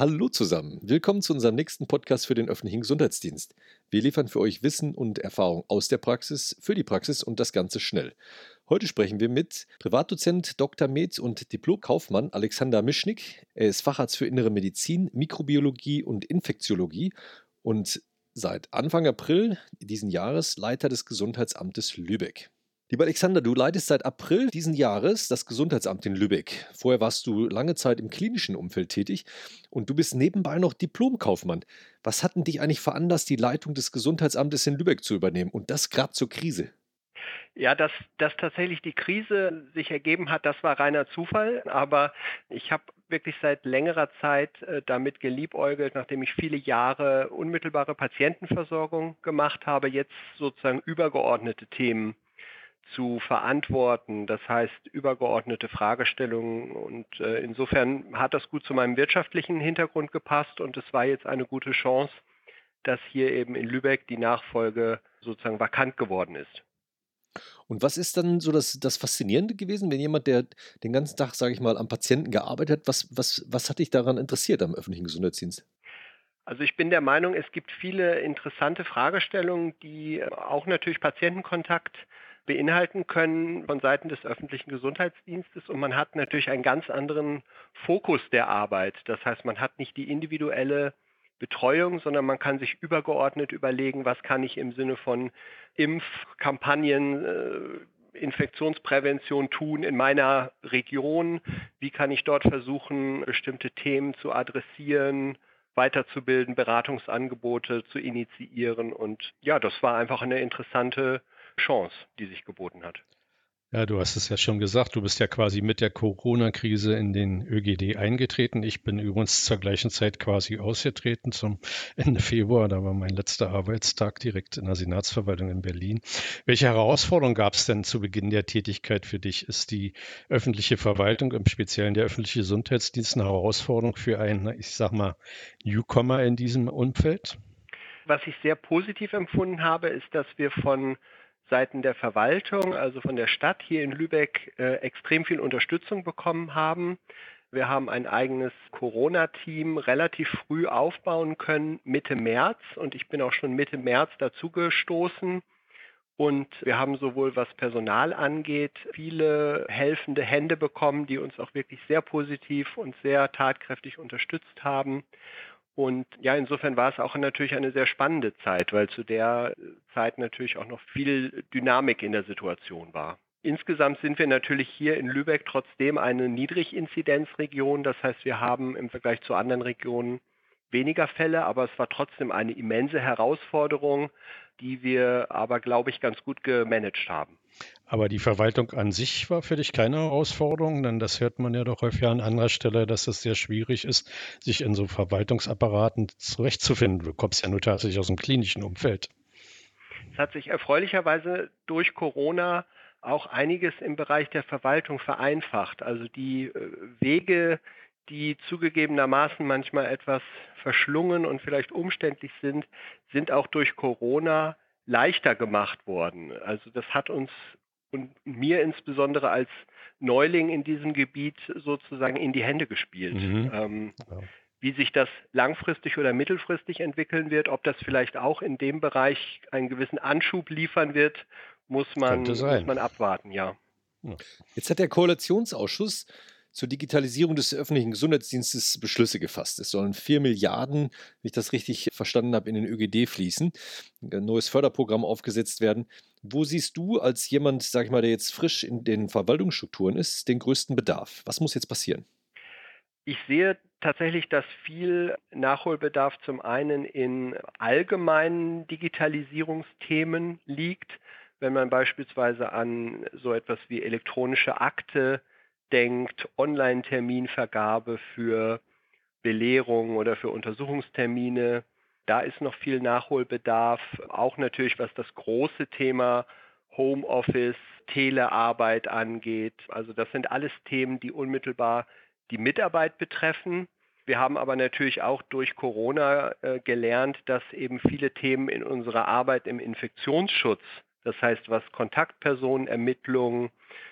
Hallo zusammen, willkommen zu unserem nächsten Podcast für den öffentlichen Gesundheitsdienst. Wir liefern für euch Wissen und Erfahrung aus der Praxis, für die Praxis und das Ganze schnell. Heute sprechen wir mit Privatdozent Dr. Med und Diplom-Kaufmann Alexander Mischnik. Er ist Facharzt für Innere Medizin, Mikrobiologie und Infektiologie und seit Anfang April diesen Jahres Leiter des Gesundheitsamtes Lübeck. Lieber Alexander, du leitest seit April diesen Jahres das Gesundheitsamt in Lübeck. Vorher warst du lange Zeit im klinischen Umfeld tätig und du bist nebenbei noch Diplomkaufmann. Was hat denn dich eigentlich veranlasst, die Leitung des Gesundheitsamtes in Lübeck zu übernehmen und das gerade zur Krise? Ja, dass, dass tatsächlich die Krise sich ergeben hat, das war reiner Zufall. Aber ich habe wirklich seit längerer Zeit äh, damit geliebäugelt, nachdem ich viele Jahre unmittelbare Patientenversorgung gemacht habe, jetzt sozusagen übergeordnete Themen zu verantworten, das heißt übergeordnete Fragestellungen. Und äh, insofern hat das gut zu meinem wirtschaftlichen Hintergrund gepasst und es war jetzt eine gute Chance, dass hier eben in Lübeck die Nachfolge sozusagen vakant geworden ist. Und was ist dann so das, das Faszinierende gewesen, wenn jemand, der den ganzen Tag, sage ich mal, am Patienten gearbeitet hat, was, was, was hat dich daran interessiert am öffentlichen Gesundheitsdienst? Also ich bin der Meinung, es gibt viele interessante Fragestellungen, die auch natürlich Patientenkontakt beinhalten können von Seiten des öffentlichen Gesundheitsdienstes und man hat natürlich einen ganz anderen Fokus der Arbeit. Das heißt, man hat nicht die individuelle Betreuung, sondern man kann sich übergeordnet überlegen, was kann ich im Sinne von Impfkampagnen, äh, Infektionsprävention tun in meiner Region, wie kann ich dort versuchen, bestimmte Themen zu adressieren, weiterzubilden, Beratungsangebote zu initiieren. Und ja, das war einfach eine interessante Chance, die sich geboten hat. Ja, du hast es ja schon gesagt, du bist ja quasi mit der Corona-Krise in den ÖGD eingetreten. Ich bin übrigens zur gleichen Zeit quasi ausgetreten zum Ende Februar. Da war mein letzter Arbeitstag direkt in der Senatsverwaltung in Berlin. Welche Herausforderungen gab es denn zu Beginn der Tätigkeit für dich? Ist die öffentliche Verwaltung, im Speziellen der öffentliche Gesundheitsdienst, eine Herausforderung für einen, ich sag mal, Newcomer in diesem Umfeld? Was ich sehr positiv empfunden habe, ist, dass wir von Seiten der Verwaltung, also von der Stadt hier in Lübeck, äh, extrem viel Unterstützung bekommen haben. Wir haben ein eigenes Corona-Team relativ früh aufbauen können, Mitte März. Und ich bin auch schon Mitte März dazugestoßen. Und wir haben sowohl was Personal angeht, viele helfende Hände bekommen, die uns auch wirklich sehr positiv und sehr tatkräftig unterstützt haben. Und ja, insofern war es auch natürlich eine sehr spannende Zeit, weil zu der Zeit natürlich auch noch viel Dynamik in der Situation war. Insgesamt sind wir natürlich hier in Lübeck trotzdem eine Niedriginzidenzregion. Das heißt, wir haben im Vergleich zu anderen Regionen weniger Fälle, aber es war trotzdem eine immense Herausforderung, die wir aber, glaube ich, ganz gut gemanagt haben. Aber die Verwaltung an sich war für dich keine Herausforderung, denn das hört man ja doch häufig an anderer Stelle, dass es sehr schwierig ist, sich in so Verwaltungsapparaten zurechtzufinden. Du kommst ja nur tatsächlich aus dem klinischen Umfeld. Es hat sich erfreulicherweise durch Corona auch einiges im Bereich der Verwaltung vereinfacht. Also die äh, Wege, die zugegebenermaßen manchmal etwas verschlungen und vielleicht umständlich sind, sind auch durch Corona leichter gemacht worden. Also das hat uns und mir insbesondere als Neuling in diesem Gebiet sozusagen in die Hände gespielt. Mhm. Ähm, ja. Wie sich das langfristig oder mittelfristig entwickeln wird, ob das vielleicht auch in dem Bereich einen gewissen Anschub liefern wird, muss man, muss man abwarten, ja. Jetzt hat der Koalitionsausschuss zur Digitalisierung des öffentlichen Gesundheitsdienstes Beschlüsse gefasst. Es sollen 4 Milliarden, wenn ich das richtig verstanden habe, in den ÖGD fließen, ein neues Förderprogramm aufgesetzt werden. Wo siehst du als jemand, sag ich mal, der jetzt frisch in den Verwaltungsstrukturen ist, den größten Bedarf? Was muss jetzt passieren? Ich sehe tatsächlich, dass viel Nachholbedarf zum einen in allgemeinen Digitalisierungsthemen liegt. Wenn man beispielsweise an so etwas wie elektronische Akte denkt, Online-Terminvergabe für Belehrungen oder für Untersuchungstermine. Da ist noch viel Nachholbedarf. Auch natürlich, was das große Thema Homeoffice, Telearbeit angeht. Also das sind alles Themen, die unmittelbar die Mitarbeit betreffen. Wir haben aber natürlich auch durch Corona äh, gelernt, dass eben viele Themen in unserer Arbeit im Infektionsschutz, das heißt was Kontaktpersonenermittlung,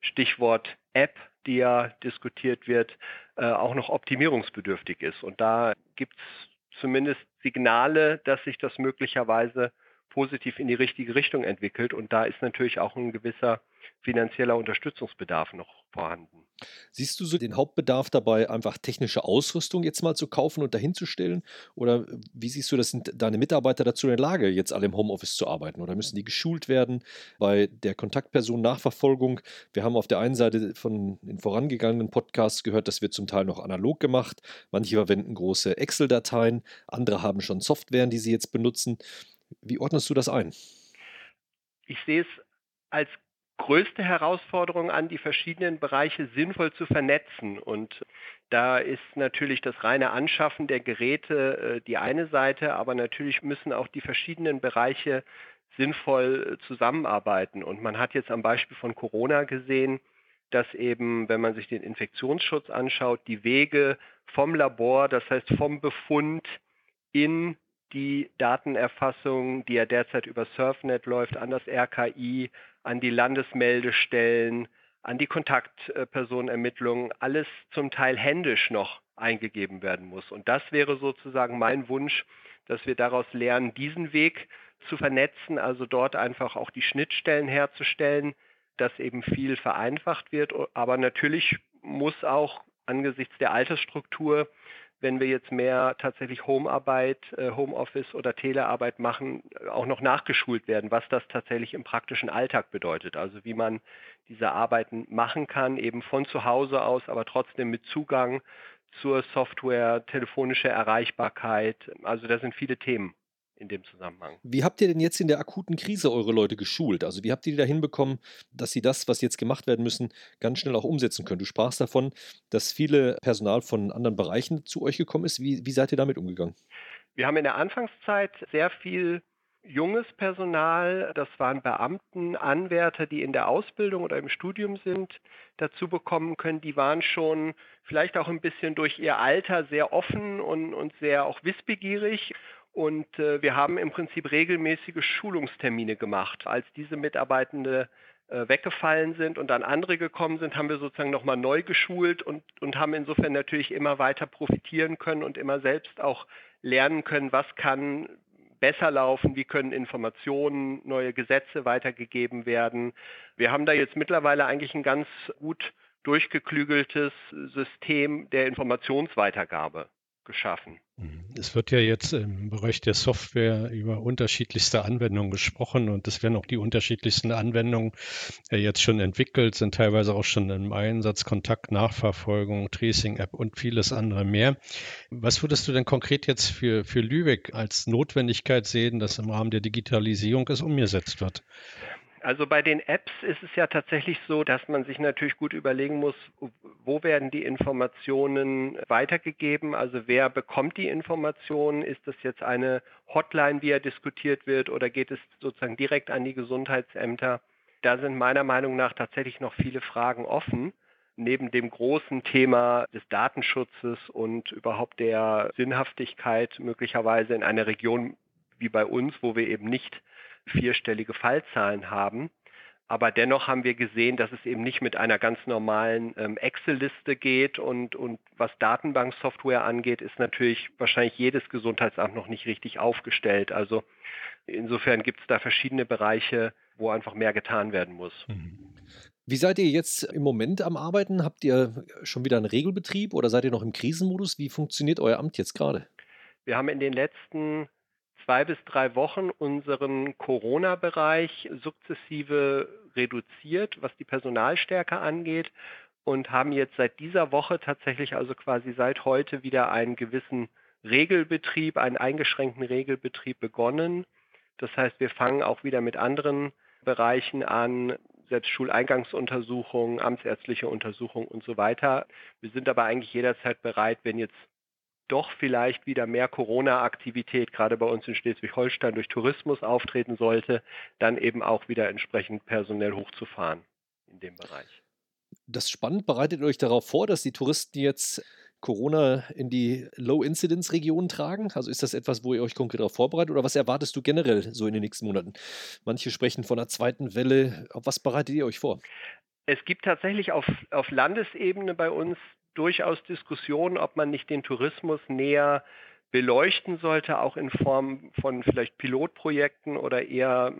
Stichwort App die ja diskutiert wird, äh, auch noch optimierungsbedürftig ist. Und da gibt es zumindest Signale, dass sich das möglicherweise positiv in die richtige Richtung entwickelt. Und da ist natürlich auch ein gewisser finanzieller Unterstützungsbedarf noch vorhanden. Siehst du so den Hauptbedarf dabei, einfach technische Ausrüstung jetzt mal zu kaufen und dahinzustellen? Oder wie siehst du, das sind deine Mitarbeiter dazu in der Lage, jetzt alle im Homeoffice zu arbeiten? Oder müssen die geschult werden bei der Kontaktperson-Nachverfolgung? Wir haben auf der einen Seite von den vorangegangenen Podcasts gehört, das wird zum Teil noch analog gemacht. Manche verwenden große Excel-Dateien, andere haben schon Softwaren, die sie jetzt benutzen. Wie ordnest du das ein? Ich sehe es als größte Herausforderung an, die verschiedenen Bereiche sinnvoll zu vernetzen. Und da ist natürlich das reine Anschaffen der Geräte äh, die eine Seite, aber natürlich müssen auch die verschiedenen Bereiche sinnvoll äh, zusammenarbeiten. Und man hat jetzt am Beispiel von Corona gesehen, dass eben, wenn man sich den Infektionsschutz anschaut, die Wege vom Labor, das heißt vom Befund in die Datenerfassung, die ja derzeit über Surfnet läuft, an das RKI, an die Landesmeldestellen, an die Kontaktpersonenermittlungen, alles zum Teil händisch noch eingegeben werden muss. Und das wäre sozusagen mein Wunsch, dass wir daraus lernen, diesen Weg zu vernetzen, also dort einfach auch die Schnittstellen herzustellen, dass eben viel vereinfacht wird. Aber natürlich muss auch angesichts der Altersstruktur wenn wir jetzt mehr tatsächlich Homearbeit, äh, Homeoffice oder Telearbeit machen, auch noch nachgeschult werden, was das tatsächlich im praktischen Alltag bedeutet. Also wie man diese Arbeiten machen kann, eben von zu Hause aus, aber trotzdem mit Zugang zur Software, telefonische Erreichbarkeit. Also da sind viele Themen in dem Zusammenhang. Wie habt ihr denn jetzt in der akuten Krise eure Leute geschult? Also wie habt ihr die da hinbekommen, dass sie das, was jetzt gemacht werden müssen, ganz schnell auch umsetzen können? Du sprachst davon, dass viele Personal von anderen Bereichen zu euch gekommen ist. Wie, wie seid ihr damit umgegangen? Wir haben in der Anfangszeit sehr viel junges Personal, das waren Beamten, Anwärter, die in der Ausbildung oder im Studium sind, dazu bekommen können. Die waren schon vielleicht auch ein bisschen durch ihr Alter sehr offen und, und sehr auch wissbegierig und äh, wir haben im Prinzip regelmäßige Schulungstermine gemacht. Als diese Mitarbeitende äh, weggefallen sind und dann andere gekommen sind, haben wir sozusagen nochmal neu geschult und, und haben insofern natürlich immer weiter profitieren können und immer selbst auch lernen können, was kann besser laufen, wie können Informationen, neue Gesetze weitergegeben werden. Wir haben da jetzt mittlerweile eigentlich ein ganz gut durchgeklügeltes System der Informationsweitergabe geschaffen. Es wird ja jetzt im Bereich der Software über unterschiedlichste Anwendungen gesprochen und es werden auch die unterschiedlichsten Anwendungen äh, jetzt schon entwickelt, sind teilweise auch schon im Einsatz, Kontakt, Nachverfolgung, Tracing-App und vieles andere mehr. Was würdest du denn konkret jetzt für, für Lübeck als Notwendigkeit sehen, dass im Rahmen der Digitalisierung es umgesetzt wird? Also bei den Apps ist es ja tatsächlich so, dass man sich natürlich gut überlegen muss, wo werden die Informationen weitergegeben? Also wer bekommt die Informationen? Ist das jetzt eine Hotline, wie ja diskutiert wird, oder geht es sozusagen direkt an die Gesundheitsämter? Da sind meiner Meinung nach tatsächlich noch viele Fragen offen. Neben dem großen Thema des Datenschutzes und überhaupt der Sinnhaftigkeit möglicherweise in einer Region wie bei uns, wo wir eben nicht vierstellige Fallzahlen haben. Aber dennoch haben wir gesehen, dass es eben nicht mit einer ganz normalen ähm, Excel-Liste geht und, und was Datenbanksoftware angeht, ist natürlich wahrscheinlich jedes Gesundheitsamt noch nicht richtig aufgestellt. Also insofern gibt es da verschiedene Bereiche, wo einfach mehr getan werden muss. Mhm. Wie seid ihr jetzt im Moment am Arbeiten? Habt ihr schon wieder einen Regelbetrieb oder seid ihr noch im Krisenmodus? Wie funktioniert euer Amt jetzt gerade? Wir haben in den letzten zwei bis drei Wochen unseren Corona-Bereich sukzessive reduziert, was die Personalstärke angeht und haben jetzt seit dieser Woche tatsächlich also quasi seit heute wieder einen gewissen Regelbetrieb, einen eingeschränkten Regelbetrieb begonnen. Das heißt, wir fangen auch wieder mit anderen Bereichen an, selbst Schuleingangsuntersuchungen, amtsärztliche Untersuchungen und so weiter. Wir sind aber eigentlich jederzeit bereit, wenn jetzt doch vielleicht wieder mehr Corona-Aktivität, gerade bei uns in Schleswig-Holstein, durch Tourismus auftreten sollte, dann eben auch wieder entsprechend personell hochzufahren in dem Bereich. Das ist spannend. Bereitet ihr euch darauf vor, dass die Touristen jetzt Corona in die Low-Incidence-Regionen tragen? Also ist das etwas, wo ihr euch konkret darauf vorbereitet oder was erwartest du generell so in den nächsten Monaten? Manche sprechen von einer zweiten Welle. Auf was bereitet ihr euch vor? Es gibt tatsächlich auf, auf Landesebene bei uns durchaus Diskussionen, ob man nicht den Tourismus näher beleuchten sollte, auch in Form von vielleicht Pilotprojekten oder eher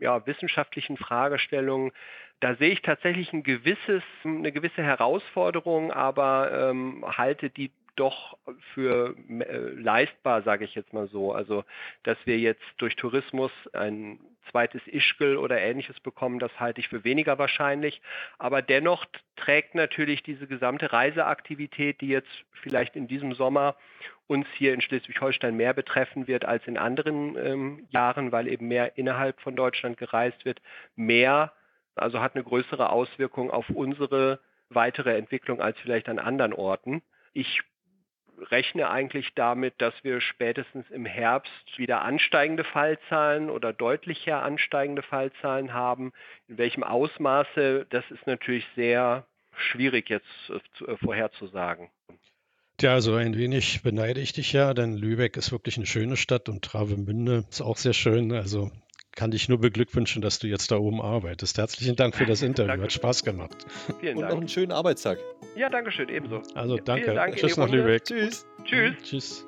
ja, wissenschaftlichen Fragestellungen. Da sehe ich tatsächlich ein gewisses, eine gewisse Herausforderung, aber ähm, halte die doch für äh, leistbar, sage ich jetzt mal so. Also, dass wir jetzt durch Tourismus ein zweites Ischgl oder ähnliches bekommen, das halte ich für weniger wahrscheinlich. Aber dennoch trägt natürlich diese gesamte Reiseaktivität, die jetzt vielleicht in diesem Sommer uns hier in Schleswig-Holstein mehr betreffen wird als in anderen ähm, Jahren, weil eben mehr innerhalb von Deutschland gereist wird, mehr, also hat eine größere Auswirkung auf unsere weitere Entwicklung als vielleicht an anderen Orten. Ich rechne eigentlich damit, dass wir spätestens im Herbst wieder ansteigende Fallzahlen oder deutlicher ansteigende Fallzahlen haben. In welchem Ausmaße, das ist natürlich sehr schwierig jetzt äh, äh, vorherzusagen. Tja, also ein wenig beneide ich dich ja, denn Lübeck ist wirklich eine schöne Stadt und Travemünde ist auch sehr schön. Also kann dich nur beglückwünschen, dass du jetzt da oben arbeitest. Herzlichen Dank für das Interview. Hat Spaß gemacht. Vielen Dank. Und noch einen schönen Arbeitstag. Ja, danke schön, ebenso. Also danke. Dank Tschüss nach Lübeck. Tschüss. Tschüss. Tschüss.